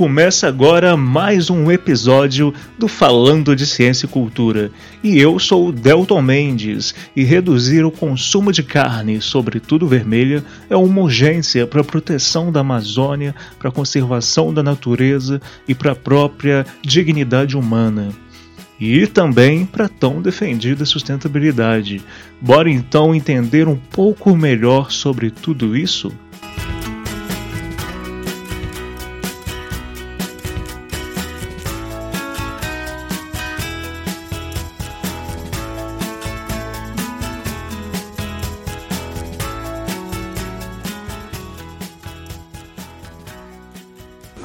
Começa agora mais um episódio do Falando de Ciência e Cultura. E eu sou o Delton Mendes, e reduzir o consumo de carne, sobretudo vermelha, é uma urgência para a proteção da Amazônia, para a conservação da natureza e para a própria dignidade humana. E também para tão defendida sustentabilidade. Bora então entender um pouco melhor sobre tudo isso?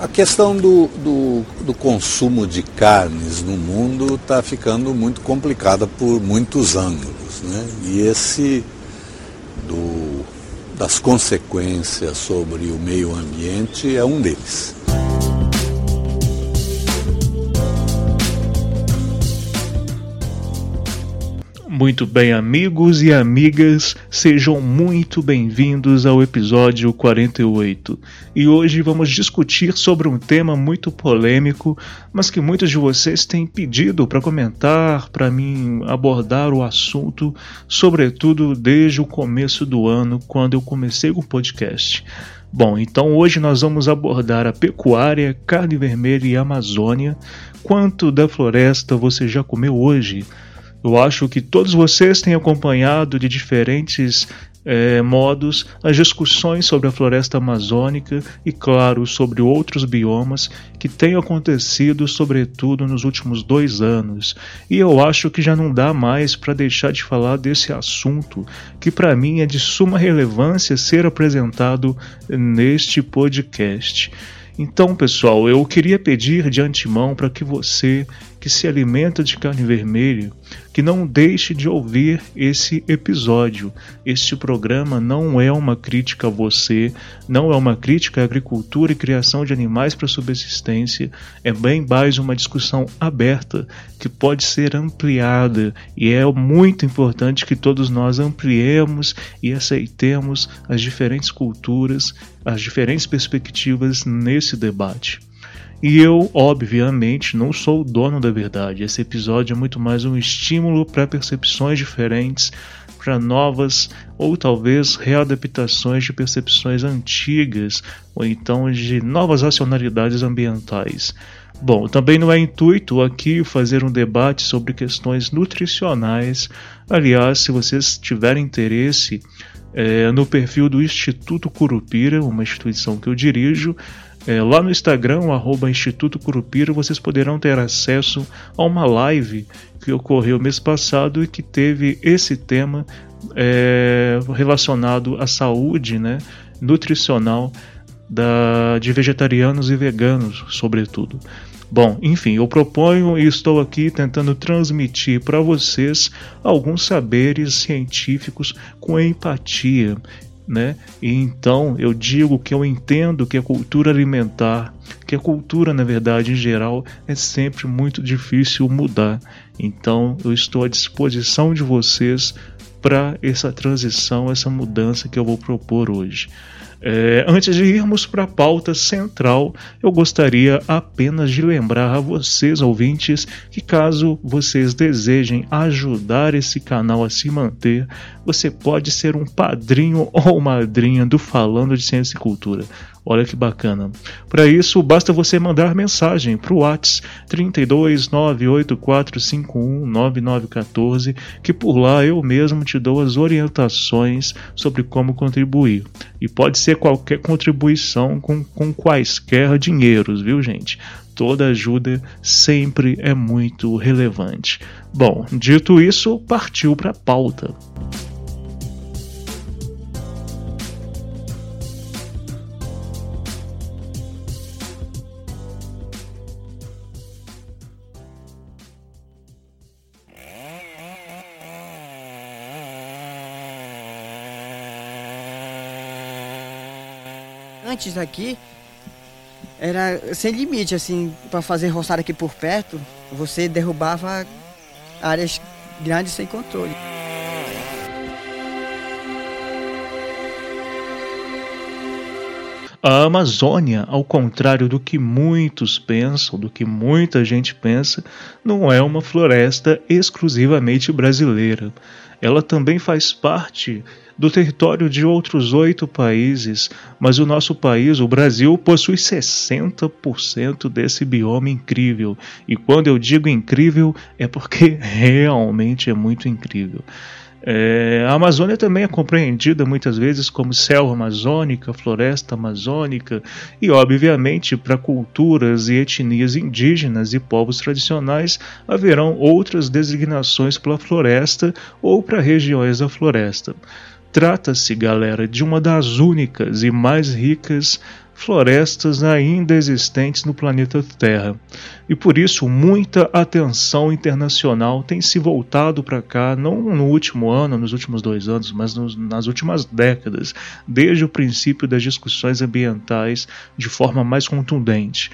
Questão do, do, do, consumo de carnes no mundo está ficando muito complicada por muitos ângulos. Né? E esse do, das consequências sobre o meio ambiente é um deles. Muito bem, amigos e amigas, sejam muito bem-vindos ao episódio 48. E hoje vamos discutir sobre um tema muito polêmico, mas que muitos de vocês têm pedido para comentar, para mim abordar o assunto, sobretudo desde o começo do ano, quando eu comecei o podcast. Bom, então hoje nós vamos abordar a pecuária, carne vermelha e Amazônia. Quanto da floresta você já comeu hoje? Eu acho que todos vocês têm acompanhado de diferentes é, modos as discussões sobre a floresta amazônica e, claro, sobre outros biomas que têm acontecido, sobretudo nos últimos dois anos. E eu acho que já não dá mais para deixar de falar desse assunto, que para mim é de suma relevância ser apresentado neste podcast. Então, pessoal, eu queria pedir de antemão para que você que se alimenta de carne vermelha, que não deixe de ouvir esse episódio. Este programa não é uma crítica a você, não é uma crítica à agricultura e criação de animais para subsistência, é bem mais uma discussão aberta que pode ser ampliada e é muito importante que todos nós ampliemos e aceitemos as diferentes culturas, as diferentes perspectivas nesse debate. E eu, obviamente, não sou o dono da verdade. Esse episódio é muito mais um estímulo para percepções diferentes, para novas ou talvez readaptações de percepções antigas, ou então de novas racionalidades ambientais. Bom, também não é intuito aqui fazer um debate sobre questões nutricionais. Aliás, se vocês tiverem interesse, é, no perfil do Instituto Curupira, uma instituição que eu dirijo, é, lá no Instagram, arroba Instituto Curupira, vocês poderão ter acesso a uma live que ocorreu mês passado e que teve esse tema é, relacionado à saúde né, nutricional da, de vegetarianos e veganos, sobretudo. Bom, enfim, eu proponho e estou aqui tentando transmitir para vocês alguns saberes científicos com empatia né? E então eu digo que eu entendo que a cultura alimentar, que a cultura, na verdade, em geral, é sempre muito difícil mudar. Então eu estou à disposição de vocês para essa transição, essa mudança que eu vou propor hoje. É, antes de irmos para a pauta central, eu gostaria apenas de lembrar a vocês, ouvintes, que caso vocês desejem ajudar esse canal a se manter, você pode ser um padrinho ou madrinha do Falando de Ciência e Cultura. Olha que bacana. Para isso, basta você mandar mensagem para o WhatsApp 32984519914, que por lá eu mesmo te dou as orientações sobre como contribuir. E pode ser qualquer contribuição com, com quaisquer dinheiros, viu, gente? Toda ajuda sempre é muito relevante. Bom, dito isso, partiu para a pauta. Antes aqui era sem limite, assim, para fazer roçada aqui por perto, você derrubava áreas grandes sem controle. A Amazônia, ao contrário do que muitos pensam, do que muita gente pensa, não é uma floresta exclusivamente brasileira. Ela também faz parte do território de outros oito países, mas o nosso país, o Brasil, possui 60% desse bioma incrível. E quando eu digo incrível, é porque realmente é muito incrível. É, a Amazônia também é compreendida muitas vezes como selva amazônica, floresta amazônica e, obviamente, para culturas e etnias indígenas e povos tradicionais haverão outras designações pela floresta ou para regiões da floresta. Trata-se, galera, de uma das únicas e mais ricas florestas ainda existentes no planeta Terra. E por isso muita atenção internacional tem se voltado para cá, não no último ano, nos últimos dois anos, mas nos, nas últimas décadas, desde o princípio das discussões ambientais de forma mais contundente.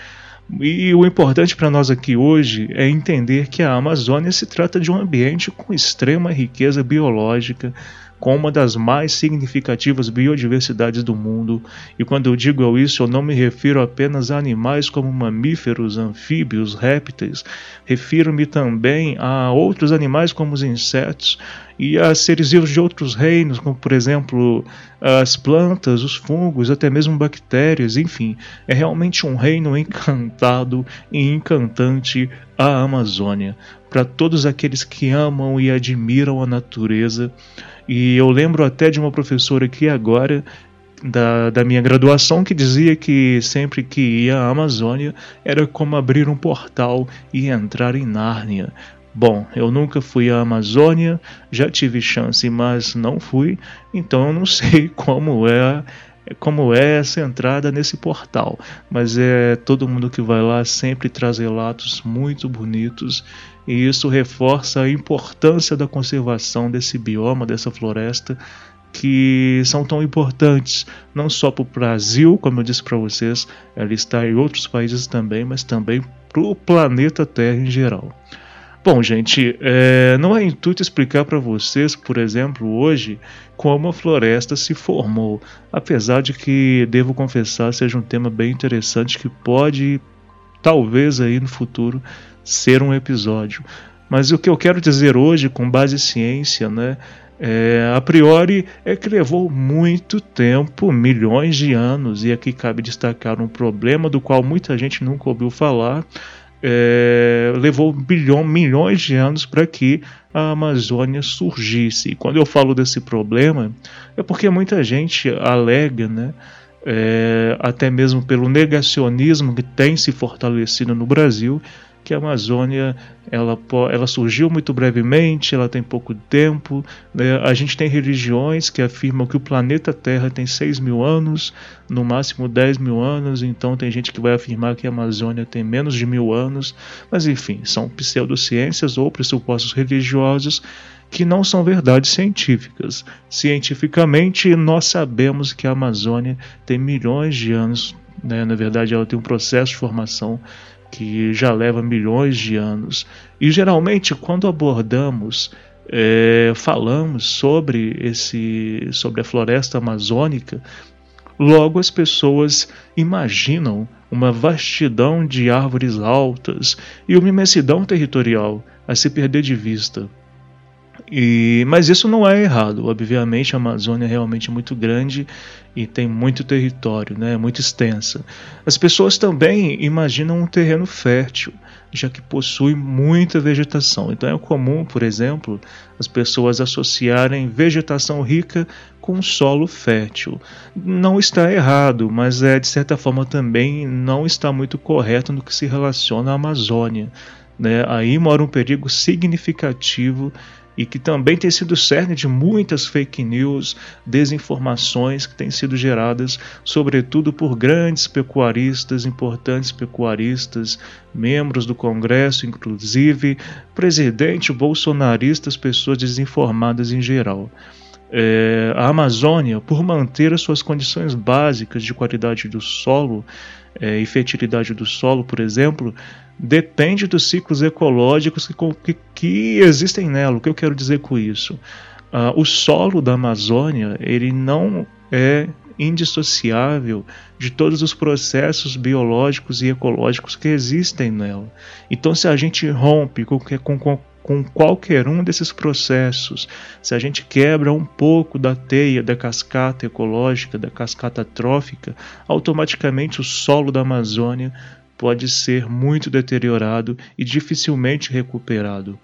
E o importante para nós aqui hoje é entender que a Amazônia se trata de um ambiente com extrema riqueza biológica, com uma das mais significativas biodiversidades do mundo, e quando eu digo isso, eu não me refiro apenas a animais como mamíferos, anfíbios, répteis, refiro-me também a outros animais como os insetos e a seres vivos de outros reinos, como por exemplo as plantas, os fungos, até mesmo bactérias, enfim, é realmente um reino encantado e encantante a Amazônia. Para todos aqueles que amam e admiram a natureza, e eu lembro até de uma professora aqui agora da, da minha graduação que dizia que sempre que ia à Amazônia era como abrir um portal e entrar em Nárnia. Bom, eu nunca fui à Amazônia, já tive chance, mas não fui, então eu não sei como é como é essa entrada nesse portal. Mas é todo mundo que vai lá sempre traz relatos muito bonitos e isso reforça a importância da conservação desse bioma, dessa floresta, que são tão importantes, não só para o Brasil, como eu disse para vocês, ela está em outros países também, mas também para o planeta Terra em geral. Bom, gente, é, não é intuito explicar para vocês, por exemplo, hoje, como a floresta se formou, apesar de que, devo confessar, seja um tema bem interessante que pode, talvez aí no futuro, ser um episódio. Mas o que eu quero dizer hoje, com base em ciência, né, é, a priori é que levou muito tempo, milhões de anos, e aqui cabe destacar um problema do qual muita gente nunca ouviu falar. É, levou bilhão, milhões de anos para que a Amazônia surgisse. E quando eu falo desse problema, é porque muita gente alega, né, é, até mesmo pelo negacionismo que tem se fortalecido no Brasil, que a Amazônia ela, ela surgiu muito brevemente, ela tem pouco tempo. Né? A gente tem religiões que afirmam que o planeta Terra tem 6 mil anos, no máximo 10 mil anos, então tem gente que vai afirmar que a Amazônia tem menos de mil anos. Mas enfim, são pseudociências ou pressupostos religiosos que não são verdades científicas. Cientificamente, nós sabemos que a Amazônia tem milhões de anos, né? na verdade, ela tem um processo de formação que já leva milhões de anos. E geralmente, quando abordamos, é, falamos sobre, esse, sobre a floresta amazônica, logo as pessoas imaginam uma vastidão de árvores altas e uma imensidão territorial a se perder de vista. E, mas isso não é errado. Obviamente, a Amazônia é realmente muito grande e tem muito território, né? muito extensa. As pessoas também imaginam um terreno fértil, já que possui muita vegetação. Então é comum, por exemplo, as pessoas associarem vegetação rica com solo fértil. Não está errado, mas é de certa forma também não está muito correto no que se relaciona à Amazônia. Né? Aí mora um perigo significativo e que também tem sido cerne de muitas fake news, desinformações que têm sido geradas, sobretudo por grandes pecuaristas, importantes pecuaristas, membros do Congresso, inclusive presidente bolsonaristas, pessoas desinformadas em geral. É, a Amazônia, por manter as suas condições básicas de qualidade do solo é, e fertilidade do solo, por exemplo, depende dos ciclos ecológicos que, que, que existem nela. O que eu quero dizer com isso? Uh, o solo da Amazônia ele não é indissociável de todos os processos biológicos e ecológicos que existem nela. Então, se a gente rompe com, com, com qualquer um desses processos, se a gente quebra um pouco da teia da cascata ecológica, da cascata trófica, automaticamente o solo da Amazônia pode ser muito deteriorado e dificilmente recuperado.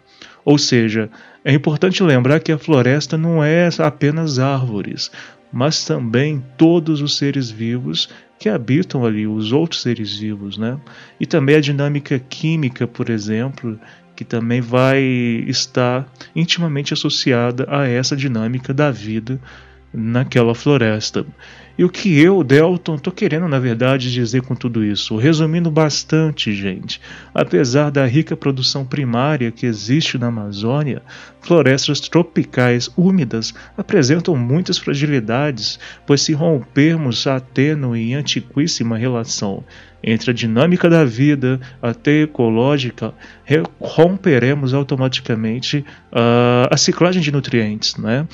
Ou seja, é importante lembrar que a floresta não é apenas árvores, mas também todos os seres vivos que habitam ali, os outros seres vivos, né? E também a dinâmica química, por exemplo, que também vai estar intimamente associada a essa dinâmica da vida naquela floresta. E o que eu, Delton, estou querendo na verdade dizer com tudo isso? Resumindo bastante, gente, apesar da rica produção primária que existe na Amazônia, florestas tropicais úmidas apresentam muitas fragilidades, pois se rompermos a tênue e antiquíssima relação entre a dinâmica da vida até ecológica, romperemos automaticamente uh, a ciclagem de nutrientes, né?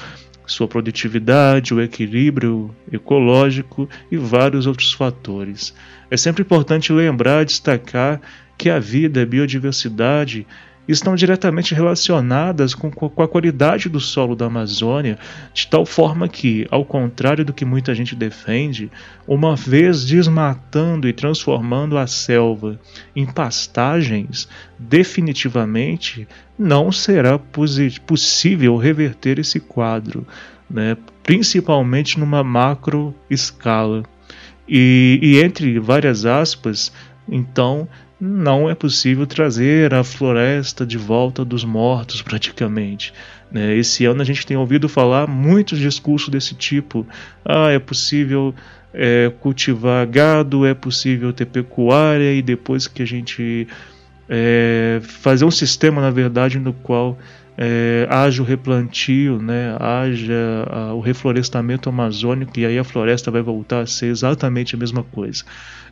Sua produtividade, o equilíbrio ecológico e vários outros fatores. É sempre importante lembrar e destacar que a vida, a biodiversidade estão diretamente relacionadas com, com, a qualidade do solo da Amazônia, de tal forma que, ao contrário do que muita gente defende, uma vez desmatando e transformando a selva em pastagens, definitivamente não será possível reverter esse quadro, né? principalmente numa macro escala. E, e entre várias aspas, então não é possível trazer a floresta de volta dos mortos, praticamente. Né? Esse ano a gente tem ouvido falar muitos discursos desse tipo. Ah, é possível é, cultivar gado, é possível ter pecuária, e depois que a gente é, fazer um sistema, na verdade, no qual é, haja o replantio, né, haja a, o reflorestamento amazônico, e aí a floresta vai voltar a ser exatamente a mesma coisa.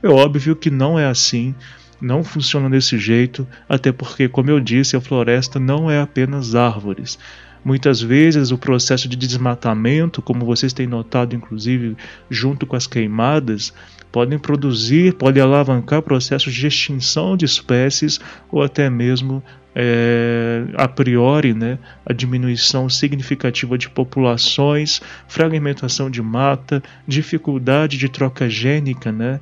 É óbvio que não é assim não funciona desse jeito, até porque, como eu disse, a floresta não é apenas árvores. Muitas vezes o processo de desmatamento, como vocês têm notado, inclusive junto com as queimadas, podem produzir, podem alavancar processos de extinção de espécies ou até mesmo é, a priori, né, a diminuição significativa de populações, fragmentação de mata, dificuldade de troca gênica, né,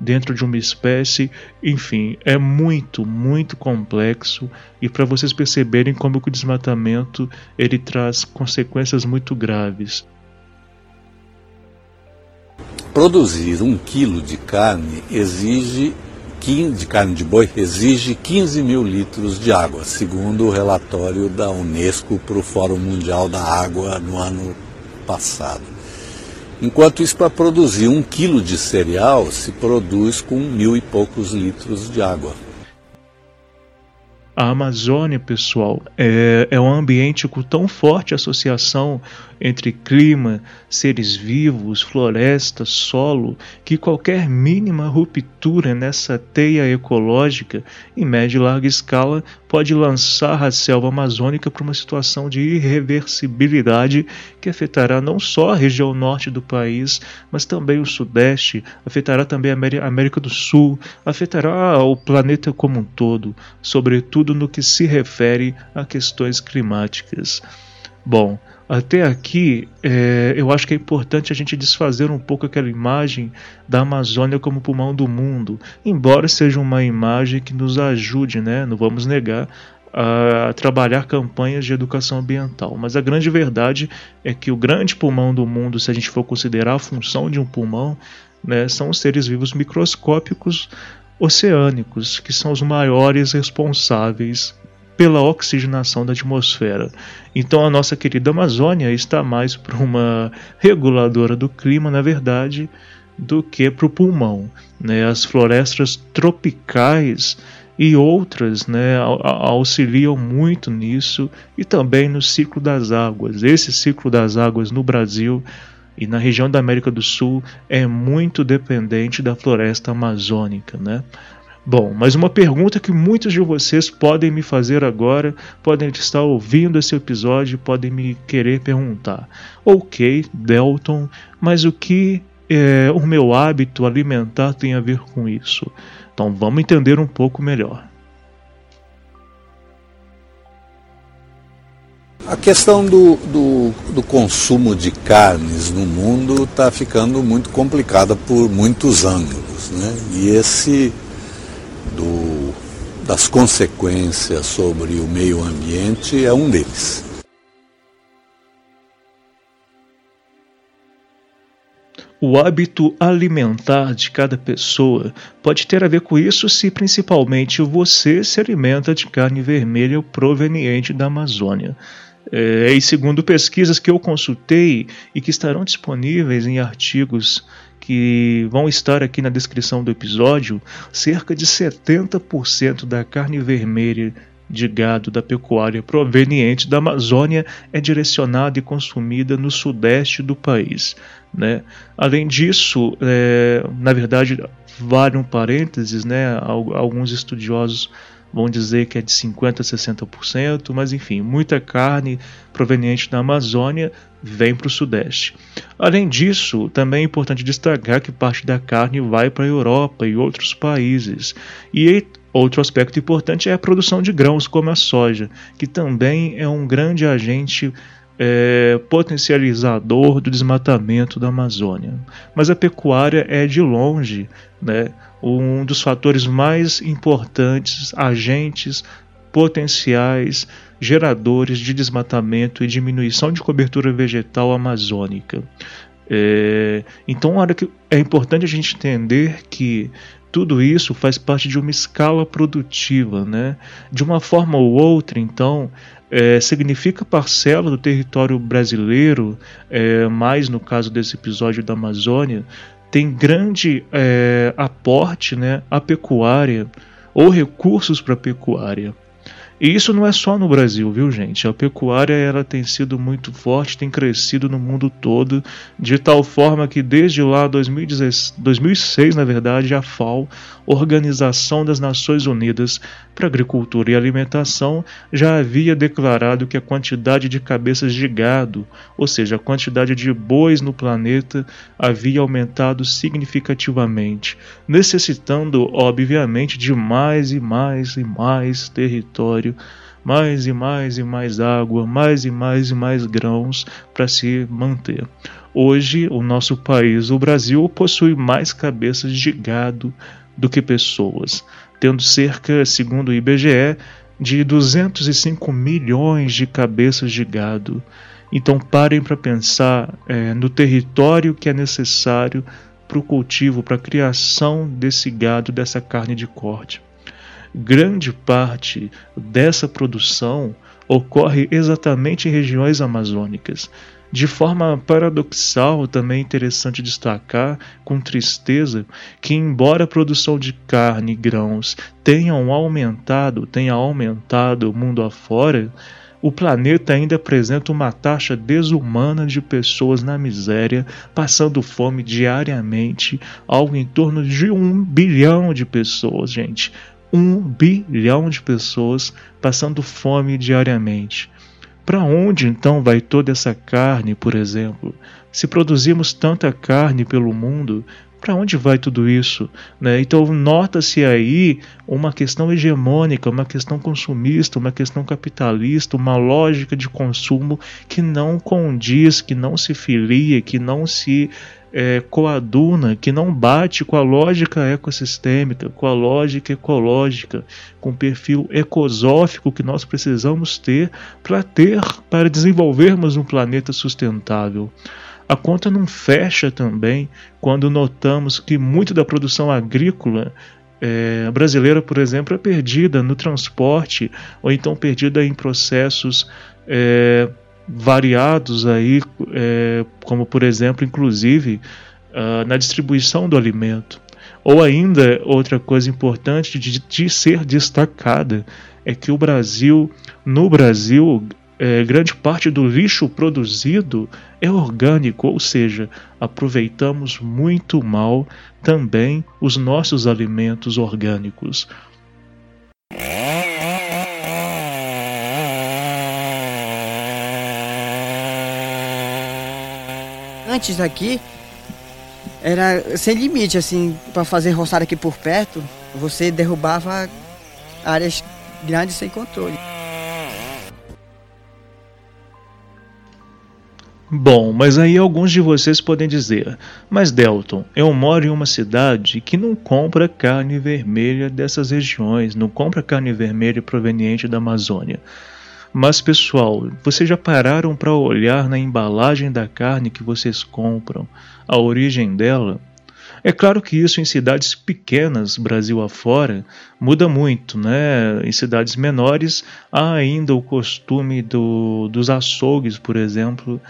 dentro de uma espécie, enfim, é muito, muito complexo e para vocês perceberem como o desmatamento ele traz consequências muito graves. Produzir um quilo de carne exige de carne de boi exige 15 mil litros de água, segundo o relatório da Unesco para o Fórum Mundial da Água no ano passado. Enquanto isso, para produzir um quilo de cereal, se produz com mil e poucos litros de água. A Amazônia, pessoal, é, é um ambiente com tão forte associação entre clima, seres vivos, floresta, solo, que qualquer mínima ruptura nessa teia ecológica, em média e larga escala, pode lançar a selva amazônica para uma situação de irreversibilidade que afetará não só a região norte do país, mas também o sudeste, afetará também a América do Sul, afetará o planeta como um todo, sobretudo no que se refere a questões climáticas. Bom, até aqui é, eu acho que é importante a gente desfazer um pouco aquela imagem da Amazônia como pulmão do mundo, embora seja uma imagem que nos ajude, né? Não vamos negar a trabalhar campanhas de educação ambiental. Mas a grande verdade é que o grande pulmão do mundo, se a gente for considerar a função de um pulmão, né, são os seres vivos microscópicos oceânicos, que são os maiores responsáveis pela oxigenação da atmosfera. Então a nossa querida Amazônia está mais para uma reguladora do clima, na verdade, do que para o pulmão. Né? As florestas tropicais e outras né, auxiliam muito nisso e também no ciclo das águas. Esse ciclo das águas no Brasil e na região da América do Sul é muito dependente da floresta amazônica. Né? Bom, mas uma pergunta que muitos de vocês podem me fazer agora, podem estar ouvindo esse episódio, podem me querer perguntar. Ok, Delton, mas o que é, o meu hábito alimentar tem a ver com isso? Então vamos entender um pouco melhor. A questão do, do, do, consumo de carnes no mundo está ficando muito complicada por muitos ângulos. Né? E esse das consequências sobre o meio ambiente é um deles. O hábito alimentar de cada pessoa pode ter a ver com isso se principalmente você se alimenta de carne vermelha proveniente da Amazônia. É, e segundo pesquisas que eu consultei e que estarão disponíveis em artigos que vão estar aqui na descrição do episódio, cerca de 70% da carne vermelha de gado da pecuária proveniente da Amazônia é direcionada e consumida no sudeste do país. Né? Além disso, é, na verdade, vale um parênteses, né? alguns estudiosos vão dizer que é de 50% a 60%, mas enfim, muita carne proveniente da Amazônia vem para o Sudeste. Além disso, também é importante destacar que parte da carne vai para a Europa e outros países. E outro aspecto importante é a produção de grãos, como a soja, que também é um grande agente é, potencializador do desmatamento da Amazônia. Mas a pecuária é de longe né, um dos fatores mais importantes, agentes potenciais geradores de desmatamento e diminuição de cobertura vegetal amazônica. É, então, é importante a gente entender que tudo isso faz parte de uma escala produtiva, né? De uma forma ou outra, então, é, significa parcela do território brasileiro, é, mais no caso desse episódio da Amazônia, tem grande é, aporte né, à pecuária ou recursos para a pecuária. E isso não é só no Brasil, viu, gente? A pecuária ela tem sido muito forte, tem crescido no mundo todo, de tal forma que desde lá 2016, 2006, na verdade, a FAO, Organização das Nações Unidas para Agricultura e Alimentação, já havia declarado que a quantidade de cabeças de gado, ou seja, a quantidade de bois no planeta, havia aumentado significativamente, necessitando, obviamente, de mais e mais e mais território mais e mais e mais água, mais e mais e mais grãos para se manter. Hoje, o nosso país, o Brasil, possui mais cabeças de gado do que pessoas, tendo cerca, segundo o IBGE, de 205 milhões de cabeças de gado. Então parem para pensar é, no território que é necessário para o cultivo, para a criação desse gado, dessa carne de corte. Grande parte dessa produção ocorre exatamente em regiões amazônicas, de forma paradoxal, também é interessante destacar, com tristeza, que embora a produção de carne e grãos tenham aumentado, tenha aumentado mundo afora, o planeta ainda apresenta uma taxa desumana de pessoas na miséria, passando fome diariamente, algo em torno de um bilhão de pessoas, gente. Um bilhão de pessoas passando fome diariamente. Para onde então vai toda essa carne, por exemplo? Se produzimos tanta carne pelo mundo, Para onde vai tudo isso? Né? Então, nota-se aí uma questão hegemônica, uma questão consumista, uma questão capitalista, uma lógica de consumo que não condiz, que não se filia, que não se é, coaduna, que não bate com a lógica ecossistêmica, com a lógica ecológica, com o perfil ecosófico que nós precisamos ter para ter, para desenvolvermos um planeta sustentável. A conta não fecha também quando notamos que muito da produção agrícola é, brasileira, por exemplo, é perdida no transporte ou então perdida em processos é, variados aí, é, como por exemplo, inclusive uh, na distribuição do alimento. Ou ainda, outra coisa importante de, de ser destacada é que o Brasil, no Brasil, é, grande parte do lixo produzido é orgânico, ou seja, aproveitamos muito mal também os nossos alimentos orgânicos. Antes aqui era sem limite, assim, para fazer roçada aqui por perto, você derrubava áreas grandes sem controle. Bom, mas aí alguns de vocês podem dizer: Mas Delton, eu moro em uma cidade que não compra carne vermelha dessas regiões, não compra carne vermelha proveniente da Amazônia. Mas pessoal, vocês já pararam para olhar na embalagem da carne que vocês compram, a origem dela? É claro que isso em cidades pequenas, Brasil afora, muda muito, né? Em cidades menores há ainda o costume do, dos açougues, por exemplo,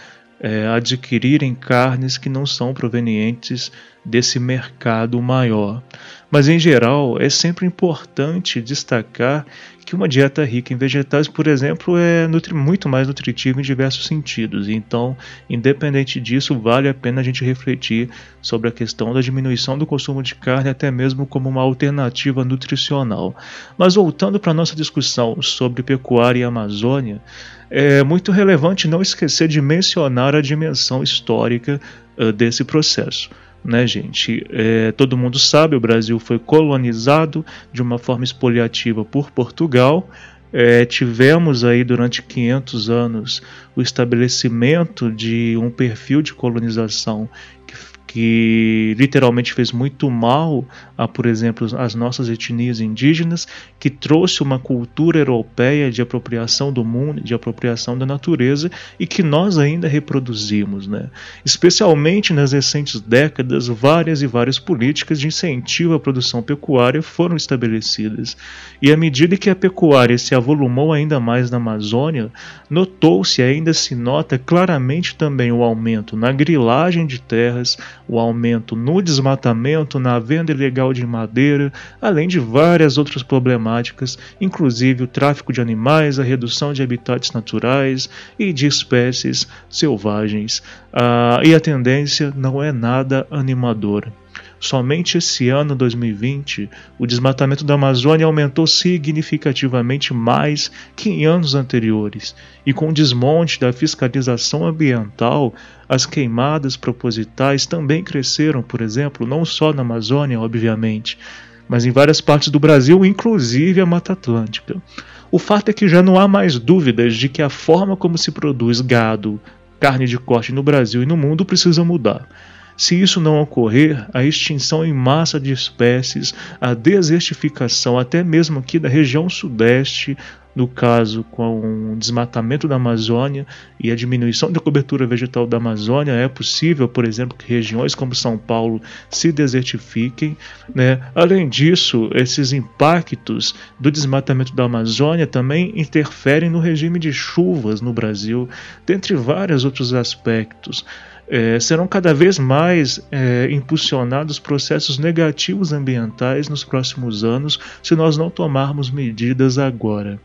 é, adquirirem carnes que não são provenientes desse mercado maior. Mas em geral, é sempre importante destacar que uma dieta rica em vegetais, por exemplo, é muito mais nutritiva em diversos sentidos. Então, independente disso, vale a pena a gente refletir sobre a questão da diminuição do consumo de carne, até mesmo como uma alternativa nutricional. Mas voltando para nossa discussão sobre pecuária e Amazônia, é muito relevante não esquecer de mencionar a dimensão histórica uh, desse processo né, gente? É, todo mundo sabe, o Brasil foi colonizado de uma forma expoliativa por Portugal. É, tivemos aí durante 500 anos o estabelecimento de um perfil de colonização que que literalmente fez muito mal a, por exemplo, as nossas etnias indígenas, que trouxe uma cultura europeia de apropriação do mundo, de apropriação da natureza e que nós ainda reproduzimos, né? Especialmente nas recentes décadas, várias e várias políticas de incentivo à produção pecuária foram estabelecidas. E à medida que a pecuária se avolumou ainda mais na Amazônia, notou-se ainda se nota claramente também o aumento na grilagem de terras, o aumento no desmatamento, na venda ilegal de madeira, além de várias outras problemáticas, inclusive o tráfico de animais, a redução de habitats naturais e de espécies selvagens. Ah, e a tendência não é nada animadora. Somente esse ano 2020, o desmatamento da Amazônia aumentou significativamente mais que em anos anteriores, e com o desmonte da fiscalização ambiental, as queimadas propositais também cresceram, por exemplo, não só na Amazônia, obviamente, mas em várias partes do Brasil, inclusive a Mata Atlântica. O fato é que já não há mais dúvidas de que a forma como se produz gado, carne de corte no Brasil e no mundo precisa mudar. Se isso não ocorrer, a extinção em massa de espécies, a desertificação até mesmo aqui da região sudeste, no caso com o desmatamento da Amazônia e a diminuição da cobertura vegetal da Amazônia, é possível, por exemplo, que regiões como São Paulo se desertifiquem. Né? Além disso, esses impactos do desmatamento da Amazônia também interferem no regime de chuvas no Brasil, dentre vários outros aspectos é, serão cada vez mais é, impulsionados processos negativos ambientais nos próximos anos se nós não tomarmos medidas agora.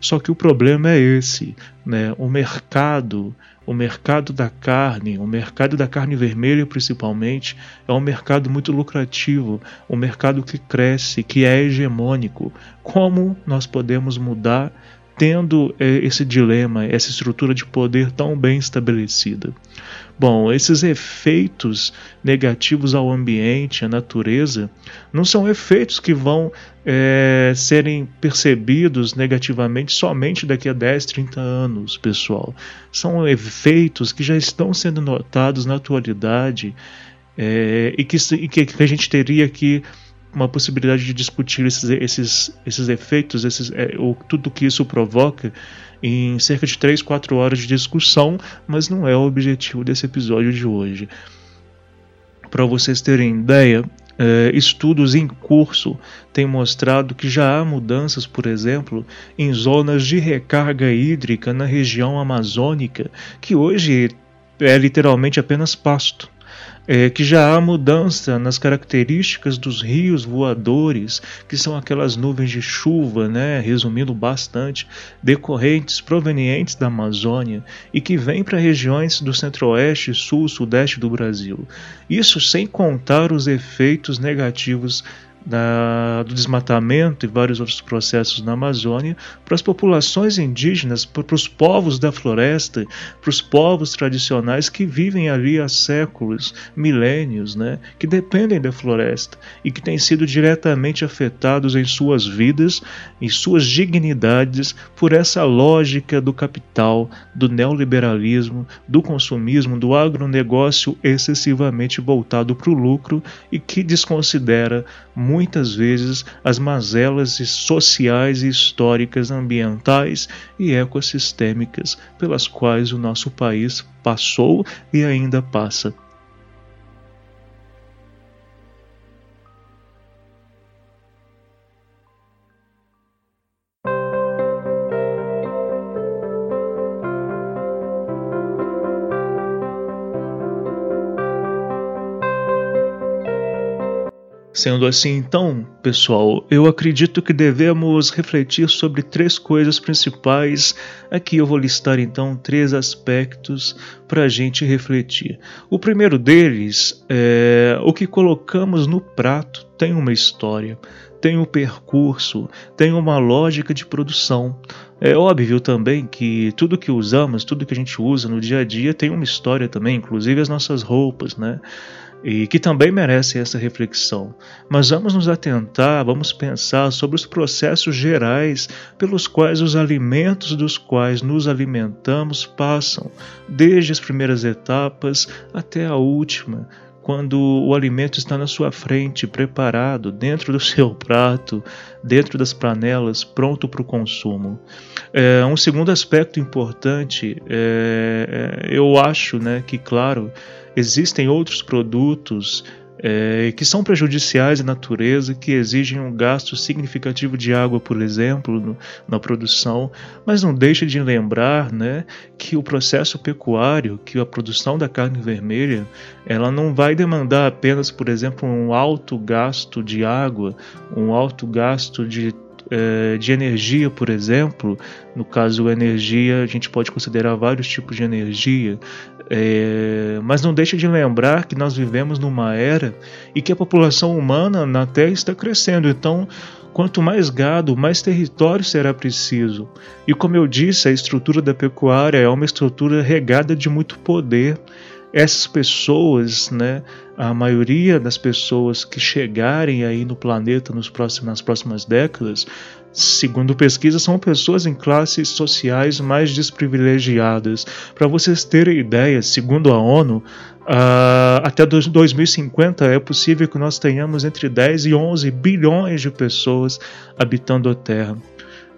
Só que o problema é esse, né? O mercado, o mercado da carne, o mercado da carne vermelha principalmente, é um mercado muito lucrativo, um mercado que cresce, que é hegemônico. Como nós podemos mudar tendo é, esse dilema, essa estrutura de poder tão bem estabelecida. Bom, esses efeitos negativos ao ambiente, à natureza, não são efeitos que vão é, serem percebidos negativamente somente daqui a 10, 30 anos, pessoal. São efeitos que já estão sendo notados na atualidade é, e, que, e que a gente teria que uma possibilidade de discutir esses, esses, esses efeitos, esses, é, o, tudo que isso provoca em cerca de 3, 4 horas de discussão, mas não é o objetivo desse episódio de hoje. Para vocês terem ideia, é, estudos em curso têm mostrado que já há mudanças, por exemplo, em zonas de recarga hídrica na região amazônica, que hoje é literalmente apenas pasto é, que já há mudança nas características dos rios voadores, que são aquelas nuvens de chuva, né, resumindo bastante, decorrentes provenientes da Amazônia e que vêm para regiões do centro-oeste, sul, sudeste do Brasil. Isso sem contar os efeitos negativos da, do desmatamento e vários outros processos na Amazônia para as populações indígenas, para os povos da floresta, para os povos tradicionais que vivem ali há séculos, milênios, né, que dependem da floresta e que têm sido diretamente afetados em suas vidas, em suas dignidades por essa lógica do capital, do neoliberalismo, do consumismo, do agronegócio excessivamente voltado para o lucro e que desconsidera muitas vezes as mazelas sociais e históricas, ambientais e ecossistêmicas pelas quais o nosso país passou e ainda passa. Sendo assim, então, pessoal, eu acredito que devemos refletir sobre três coisas principais. Aqui eu vou listar então três aspectos para a gente refletir. O primeiro deles é o que colocamos no prato tem uma história, tem um percurso, tem uma lógica de produção. É óbvio também que tudo que usamos, tudo que a gente usa no dia a dia tem uma história também, inclusive as nossas roupas, né? E que também merece essa reflexão. Mas vamos nos atentar, vamos pensar sobre os processos gerais pelos quais os alimentos dos quais nos alimentamos passam, desde as primeiras etapas até a última, quando o alimento está na sua frente, preparado, dentro do seu prato, dentro das panelas, pronto para o consumo. É, um segundo aspecto importante, é, é, eu acho né, que, claro, existem outros produtos é, que são prejudiciais à natureza, que exigem um gasto significativo de água, por exemplo, no, na produção, mas não deixa de lembrar né, que o processo pecuário, que a produção da carne vermelha, ela não vai demandar apenas, por exemplo, um alto gasto de água, um alto gasto de é, de energia, por exemplo, no caso energia, a gente pode considerar vários tipos de energia, é, mas não deixa de lembrar que nós vivemos numa era e que a população humana na Terra está crescendo. Então, quanto mais gado, mais território será preciso. E como eu disse, a estrutura da pecuária é uma estrutura regada de muito poder. Essas pessoas, né, a maioria das pessoas que chegarem aí no planeta nos próximos, nas próximas décadas Segundo pesquisa, são pessoas em classes sociais mais desprivilegiadas. Para vocês terem ideia, segundo a ONU, uh, até 2050 é possível que nós tenhamos entre 10 e 11 bilhões de pessoas habitando a Terra.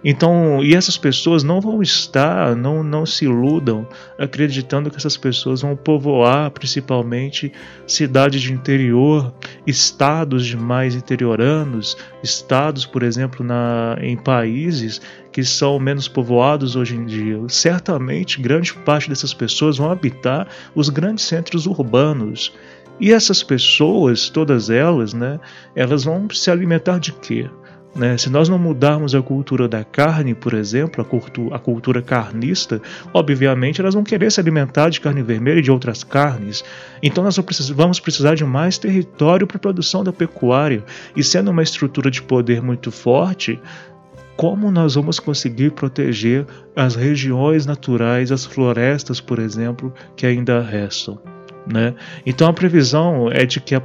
Então, e essas pessoas não vão estar, não, não se iludam, acreditando que essas pessoas vão povoar principalmente cidades de interior, estados de mais interioranos, estados, por exemplo, na, em países que são menos povoados hoje em dia. Certamente, grande parte dessas pessoas vão habitar os grandes centros urbanos. E essas pessoas, todas elas, né, elas vão se alimentar de quê? Né? Se nós não mudarmos a cultura da carne, por exemplo, a, cultu a cultura carnista, obviamente elas vão querer se alimentar de carne vermelha e de outras carnes. Então nós vamos precisar de mais território para a produção da pecuária. E sendo uma estrutura de poder muito forte, como nós vamos conseguir proteger as regiões naturais, as florestas, por exemplo, que ainda restam. Né? Então a previsão é de que a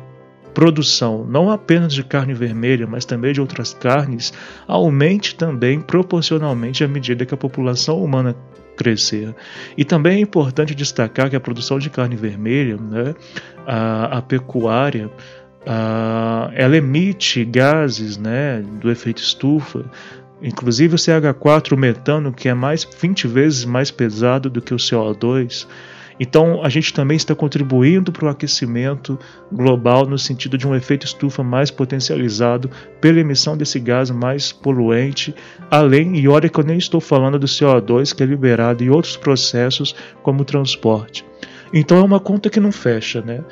produção, não apenas de carne vermelha, mas também de outras carnes, aumente também proporcionalmente à medida que a população humana crescer. E também é importante destacar que a produção de carne vermelha, né, a, a pecuária, a, ela emite gases né, do efeito estufa, inclusive o CH4, o metano, que é mais 20 vezes mais pesado do que o CO2. Então, a gente também está contribuindo para o aquecimento global no sentido de um efeito estufa mais potencializado pela emissão desse gás mais poluente, além, e olha que eu nem estou falando do CO2 que é liberado em outros processos como o transporte. Então é uma conta que não fecha, né?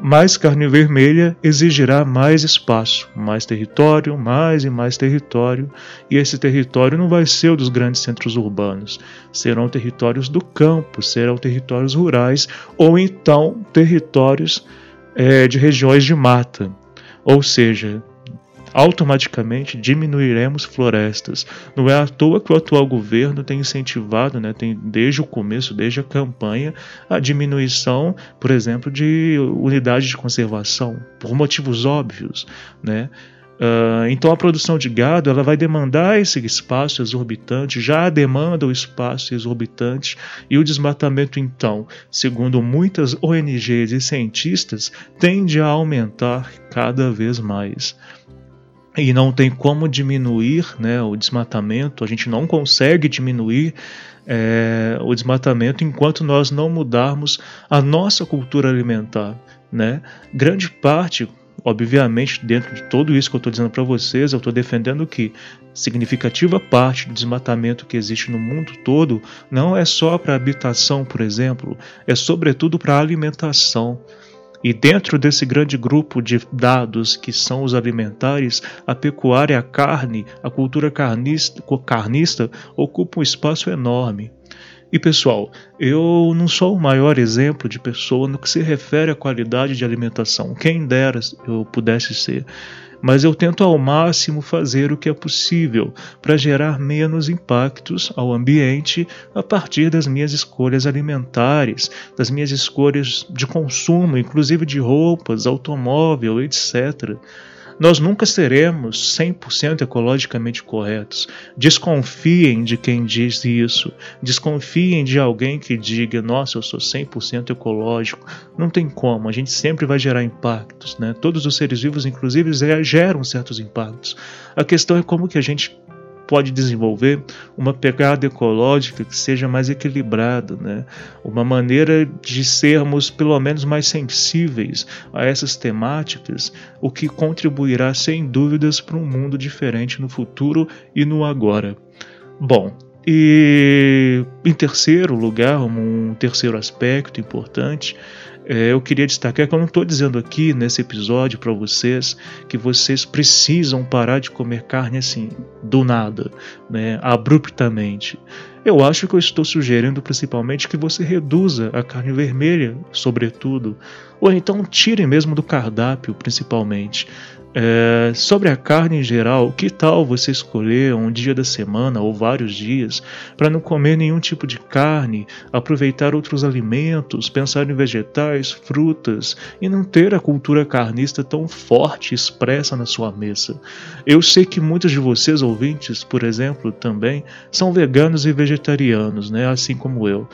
mais carne vermelha exigirá mais espaço, mais território, mais e mais território, e esse território não vai ser o dos grandes centros urbanos, serão territórios do campo, serão territórios rurais ou então territórios é, de regiões de mata, ou seja, automaticamente diminuiremos florestas. Não é à toa que o atual governo tem incentivado, né, tem desde o começo, desde a campanha, a diminuição, por exemplo, de unidades de conservação, por motivos óbvios, né? Uh, então a produção de gado ela vai demandar esse espaço exorbitante, já demanda o espaço exorbitante e o desmatamento então, segundo muitas ONGs e cientistas, tende a aumentar cada vez mais e não tem como diminuir né, o desmatamento, a gente não consegue diminuir é, o desmatamento enquanto nós não mudarmos a nossa cultura alimentar. Né? Grande parte, obviamente, dentro de tudo isso que eu estou dizendo para vocês, eu estou defendendo que significativa parte do desmatamento que existe no mundo todo não é só para habitação, por exemplo, é sobretudo para alimentação. E dentro desse grande grupo de dados que são os alimentares, a pecuária, a carne, a cultura carnista, carnista ocupa um espaço enorme. E pessoal, eu não sou o maior exemplo de pessoa no que se refere à qualidade de alimentação, quem dera eu pudesse ser mas eu tento ao máximo fazer o que é possível para gerar menos impactos ao ambiente a partir das minhas escolhas alimentares, das minhas escolhas de consumo, inclusive de roupas, automóvel, etc nós nunca seremos 100% ecologicamente corretos. Desconfiem de quem diz isso. Desconfiem de alguém que diga: "Nossa, eu sou 100% ecológico". Não tem como, a gente sempre vai gerar impactos, né? Todos os seres vivos inclusive geram certos impactos. A questão é como que a gente pode desenvolver uma pegada ecológica que seja mais equilibrada, né? uma maneira de sermos pelo menos mais sensíveis a essas temáticas, o que contribuirá sem dúvidas para um mundo diferente no futuro e no agora. Bom, e em terceiro lugar, um terceiro aspecto importante eu queria destacar que eu não estou dizendo aqui nesse episódio para vocês que vocês precisam parar de comer carne assim, do nada, né, abruptamente. Eu acho que eu estou sugerindo principalmente que você reduza a carne vermelha, sobretudo, ou então tire mesmo do cardápio, principalmente. É, sobre a carne em geral, que tal você escolher um dia da semana ou vários dias para não comer nenhum tipo de carne, aproveitar outros alimentos, pensar em vegetais, frutas e não ter a cultura carnista tão forte expressa na sua mesa? Eu sei que muitos de vocês ouvintes, por exemplo, também são veganos e vegetarianos, né, assim como eu.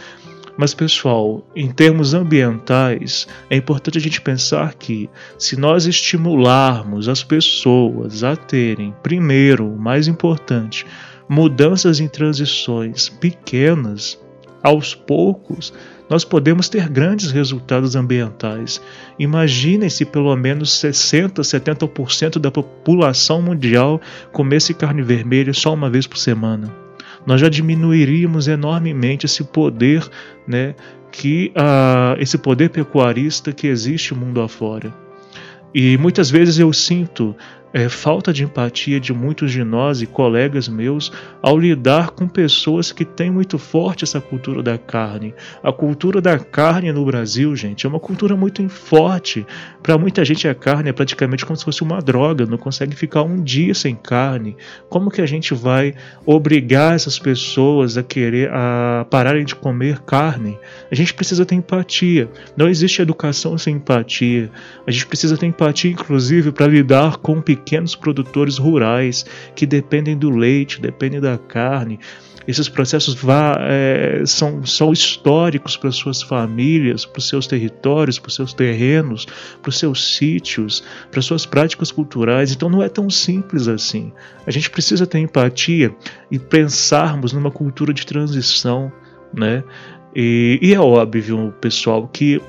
Mas, pessoal, em termos ambientais, é importante a gente pensar que, se nós estimularmos as pessoas a terem, primeiro, o mais importante, mudanças em transições pequenas, aos poucos, nós podemos ter grandes resultados ambientais. Imaginem se pelo menos 60, 70% da população mundial comesse carne vermelha só uma vez por semana nós já diminuiríamos enormemente esse poder, né, que uh, esse poder pecuarista que existe mundo afora. E muitas vezes eu sinto é, falta de empatia de muitos de nós e colegas meus ao lidar com pessoas que têm muito forte essa cultura da carne. A cultura da carne no Brasil, gente, é uma cultura muito forte. Para muita gente a carne é praticamente como se fosse uma droga, não consegue ficar um dia sem carne. Como que a gente vai obrigar essas pessoas a querer a pararem de comer carne? A gente precisa ter empatia. Não existe educação sem empatia. A gente precisa ter empatia, inclusive, para lidar com pequenos pequenos produtores rurais que dependem do leite, dependem da carne. Esses processos é, são, são históricos para suas famílias, para os seus territórios, para os seus terrenos, para os seus sítios, para suas práticas culturais. Então não é tão simples assim. A gente precisa ter empatia e pensarmos numa cultura de transição, né? E, e é óbvio, pessoal, que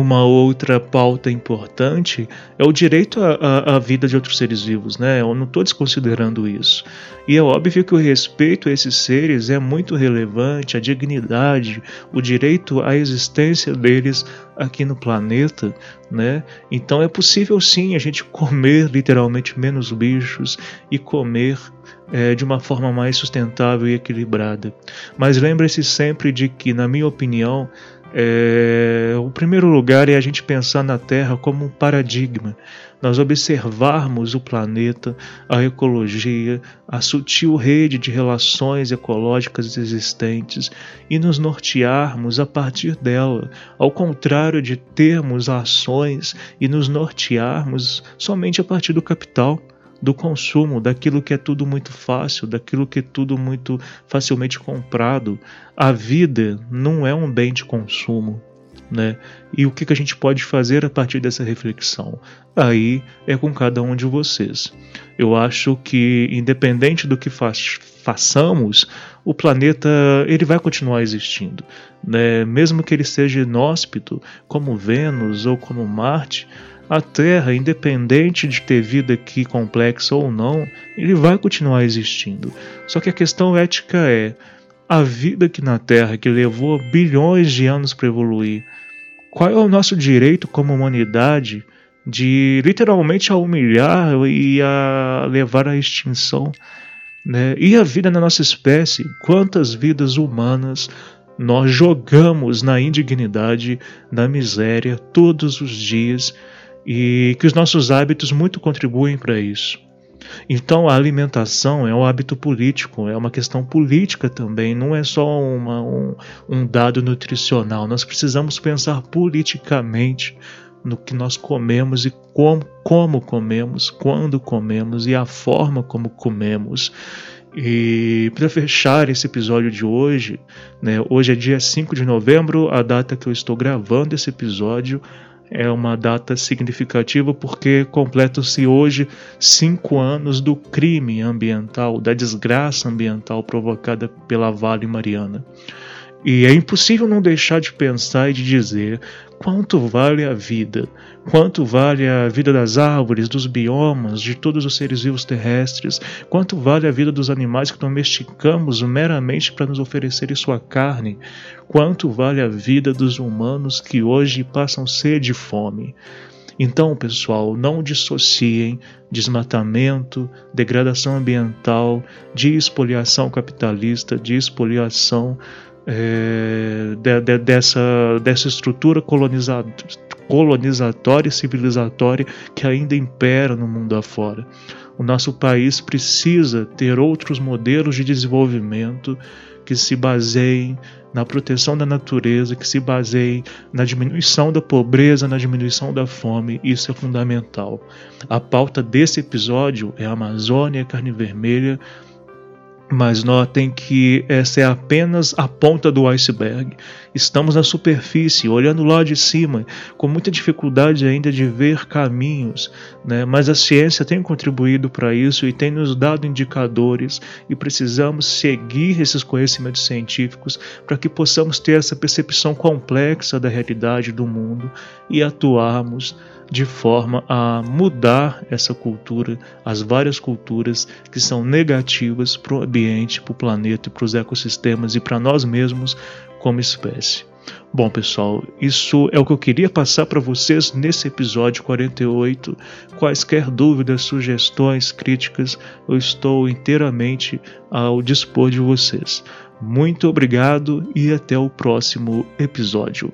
uma outra pauta importante é o direito à, vida de outros seres vivos, né? Eu não estou desconsiderando isso. E é óbvio que o respeito a esses seres é muito relevante, a dignidade, o direito à existência deles aqui no planeta, né? Então é possível sim a gente comer literalmente menos bichos e comer é, de uma forma mais sustentável e equilibrada. Mas lembre-se sempre de que, na minha opinião, é, o primeiro lugar é a gente pensar na Terra como um paradigma, nós observarmos o planeta, a ecologia, a sutil rede de relações ecológicas existentes e nos nortearmos a partir dela, ao contrário de termos ações e nos nortearmos somente a partir do capital do consumo, daquilo que é tudo muito fácil, daquilo que é tudo muito facilmente comprado. A vida não é um bem de consumo. Né? E o que, que a gente pode fazer a partir dessa reflexão? Aí é com cada um de vocês. Eu acho que, independente do que façamos, o planeta ele vai continuar existindo. Né? Mesmo que ele seja inóspito, como Vênus ou como Marte, a Terra, independente de ter vida aqui complexa ou não, ele vai continuar existindo. Só que a questão ética é: a vida aqui na Terra, que levou bilhões de anos para evoluir, qual é o nosso direito como humanidade de literalmente a humilhar e a levar à extinção? Né? E a vida na nossa espécie? Quantas vidas humanas nós jogamos na indignidade, na miséria, todos os dias? E que os nossos hábitos muito contribuem para isso. Então, a alimentação é um hábito político, é uma questão política também, não é só uma, um, um dado nutricional. Nós precisamos pensar politicamente no que nós comemos e como, como comemos, quando comemos e a forma como comemos. E para fechar esse episódio de hoje, né, hoje é dia 5 de novembro, a data que eu estou gravando esse episódio é uma data significativa porque completam-se hoje cinco anos do crime ambiental, da desgraça ambiental provocada pela Vale Mariana. E é impossível não deixar de pensar e de dizer quanto vale a vida, quanto vale a vida das árvores, dos biomas, de todos os seres vivos terrestres, quanto vale a vida dos animais que domesticamos meramente para nos oferecerem sua carne, quanto vale a vida dos humanos que hoje passam sede e fome. Então, pessoal, não dissociem desmatamento, degradação ambiental, de expoliação capitalista, de expoliação é, de, de, dessa, dessa estrutura colonizada, colonizatória e civilizatória que ainda impera no mundo afora. O nosso país precisa ter outros modelos de desenvolvimento que se baseiem na proteção da natureza, que se baseiem na diminuição da pobreza, na diminuição da fome. Isso é fundamental. A pauta desse episódio é a Amazônia, carne vermelha, mas notem que essa é apenas a ponta do iceberg. Estamos na superfície, olhando lá de cima, com muita dificuldade ainda de ver caminhos, né? mas a ciência tem contribuído para isso e tem nos dado indicadores e precisamos seguir esses conhecimentos científicos para que possamos ter essa percepção complexa da realidade do mundo e atuarmos de forma a mudar essa cultura, as várias culturas que são negativas para o ambiente, para o planeta, para os ecossistemas e para nós mesmos como espécie. Bom, pessoal, isso é o que eu queria passar para vocês nesse episódio 48. Quaisquer dúvidas, sugestões, críticas, eu estou inteiramente ao dispor de vocês. Muito obrigado e até o próximo episódio.